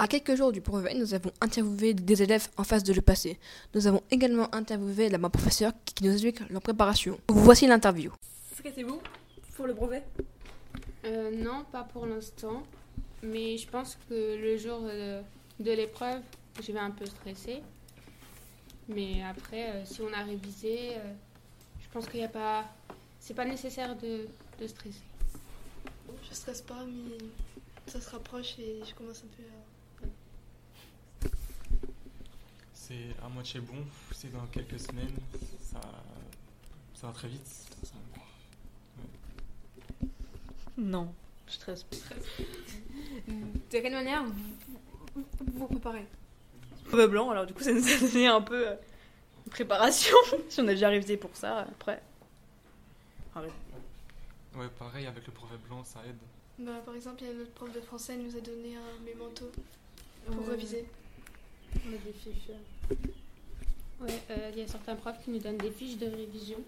À quelques jours du brevet, nous avons interviewé des élèves en phase de le passé. Nous avons également interviewé la professeur qui nous explique leur préparation. Voici l'interview. Stressez-vous pour le brevet? Euh, non, pas pour l'instant. Mais je pense que le jour euh, de l'épreuve, je vais un peu stresser. Mais après, euh, si on a révisé, euh, je pense qu'il n'y a pas. C'est pas nécessaire de, de stresser. Je stresse pas, mais ça se rapproche et je commence un peu à. C'est à moitié bon, c'est dans quelques semaines, ça, ça va très vite. ça- Non, je stresse pas. De quelle manière vous vous préparez? Brevet blanc, alors du coup ça nous a donné un peu euh, une préparation. si on a déjà révisé pour ça, après. Arrête. Ouais, pareil, avec le brevet blanc, ça aide. Bah, par exemple, il y a notre prof de français, elle nous a donné un mémento pour Euh, réviser. On a des fiches. Ouais, euh, il y a certains profs qui nous donnent des fiches de révision.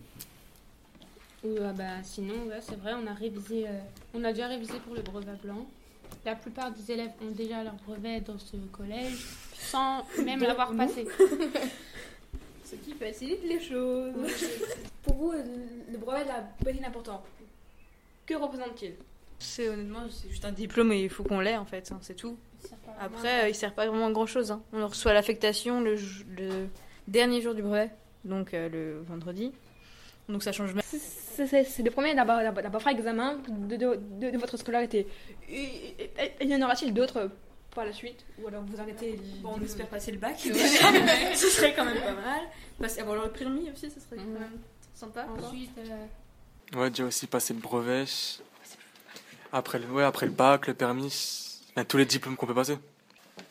Ou euh, bah, sinon, ouais, c'est vrai, on a révisé, euh, on a déjà révisé pour le brevet blanc. La plupart des élèves ont déjà leur brevet dans ce collège sans même l'avoir passé. Ce qui facilite les choses. Pour vous, le brevet a pas important. Que représente-t-il? C'est honnêtement, c'est juste un diplôme et il faut qu'on l'ait en fait, hein, c'est tout. Après, euh, il sert pas vraiment à grand chose. On reçoit l'affectation le, j- le dernier jour du brevet, donc euh, le vendredi. Donc ça change même. C'est le premier d'abord examen de, de, de- de votre scolarité. Et- y en aura-t-il d'autres par la suite? Ou alors vous arrêtez Bon, on espère passer le bac déjà. ce serait quand même pas mal. Passer avoir le permis aussi, ce serait quand Mhm. même sympa. Ensuite, euh, Ouais, déjà aussi passer le brevet. Après le, ouais, après le bac, le permis, enfin, tous les diplômes qu'on peut passer.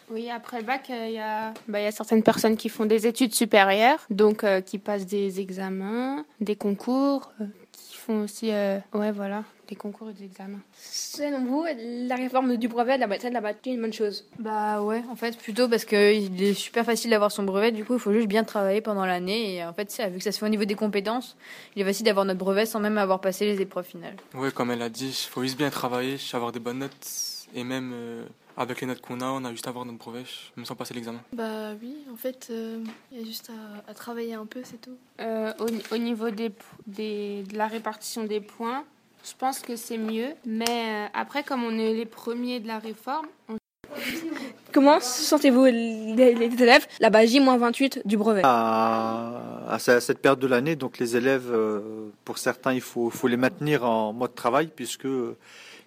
oui, après le bac, euh, il y, a, bah, il y a certaines personnes qui font des études supérieures, donc euh, qui passent des examens, des concours, euh, qui font aussi, euh, ouais, voilà, des concours et des examens. Selon vous, la réforme du brevet de la bataille la bataille est une bonne chose? Bah ouais, en fait, plutôt parce qu'il est super facile d'avoir son brevet, du coup, il faut juste bien travailler pendant l'année. Et en fait, ça, vu que ça se fait au niveau des compétences, il est facile d'avoir notre brevet sans même avoir passé les épreuves finales. Ouais, comme elle a dit, il faut juste bien travailler, avoir des bonnes notes. Et même euh, avec les notes qu'on a, on a juste à avoir notre brevet, même sans passer l'examen. Bah oui, en fait, euh, il y a juste à, à travailler un peu, c'est tout. Euh, au, au niveau des, po- des, de la répartition des points, je pense que c'est mieux. Mais euh, après, comme on est les premiers de la réforme, on Comment sentez-vous les, les élèves la bas J-28 du brevet? À, à ce- à cette période de l'année. Donc les élèves, pour certains, il faut, faut les maintenir en mode travail puisque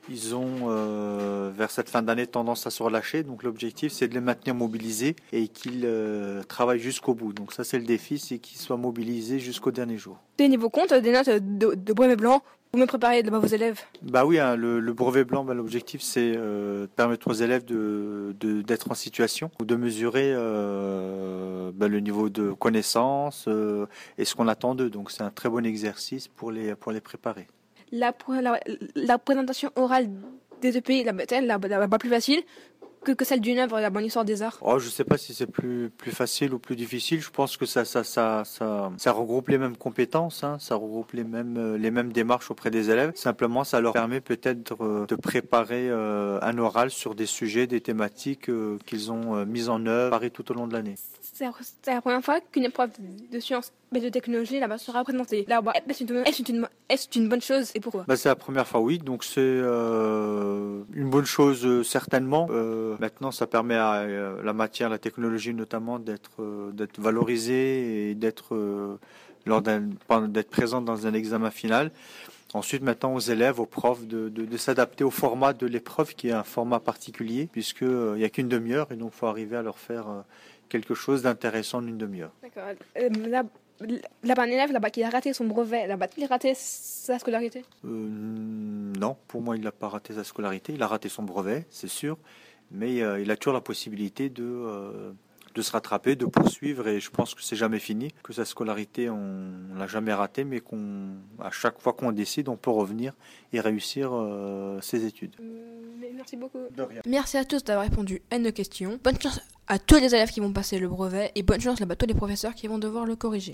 ils ont euh, vers cette fin d'année tendance à se relâcher. Donc l'objectif, c'est de les maintenir mobilisés et qu'ils euh, travaillent jusqu'au bout. Donc ça, c'est le défi, c'est qu'ils soient mobilisés jusqu'au dernier jour. Des niveaux comptes, des notes de, de brevet blanc, vous me préparez d'abord vos élèves. Bah oui, hein, le, le brevet blanc, bah, l'objectif c'est euh, de permettre aux élèves de- d'être en situation ou de mesurer euh, bah, le niveau de connaissance euh, et ce qu'on attend d'eux. Donc c'est un très bon exercice pour les pour les préparer. La, la, la présentation orale des EPI, la la, la, la plus facile que, que celle d'une œuvre, la bonne histoire des arts. Oh, je sais pas si c'est plus plus facile ou plus difficile. Je pense que ça ça ça ça, ça regroupe les mêmes compétences, hein, ça regroupe les mêmes les mêmes démarches auprès des élèves. Simplement, ça leur permet peut-être euh, de préparer euh, un oral sur des sujets, des thématiques euh, qu'ils ont euh, mises en œuvre tout au long de l'année. C'est la- c'est la première fois qu'une épreuve de sciences de technologie là-bas sera présentée. Là-bas, est-ce une, bonne chose et pourquoi? Bah, c'est la première fois, oui. Donc c'est euh, une bonne chose euh, certainement. Euh, maintenant, ça permet à euh, la matière, la technologie notamment, d'être euh, d'être valorisée et d'être euh, lors d'être présente dans un examen final. Ensuite, maintenant aux élèves, aux profs de, de, de s'adapter au format de l'épreuve, qui est un format particulier, puisque euh, il y a qu'une demi-heure, et donc faut arriver à leur faire euh, quelque chose d'intéressant en une demi-heure. D'accord. Euh, là, là-bas, un élève là-bas qui a raté son brevet, là-bas, il a raté sa scolarité? Euh, non, pour moi, il n'a pas raté sa scolarité. Il a raté son brevet, c'est sûr. Mais euh, il a toujours la possibilité de, euh, de se rattraper, de poursuivre. Et je pense que c'est jamais fini. Que sa scolarité, on ne l'a jamais ratée. Mais qu'on, à chaque fois qu'on décide, on peut revenir et réussir euh, ses études. Mais merci beaucoup. De rien. Merci à tous d'avoir répondu à nos questions. Bonne chance à tous les élèves qui vont passer le brevet et bonne chance là-bas à tous les professeurs qui vont devoir le corriger.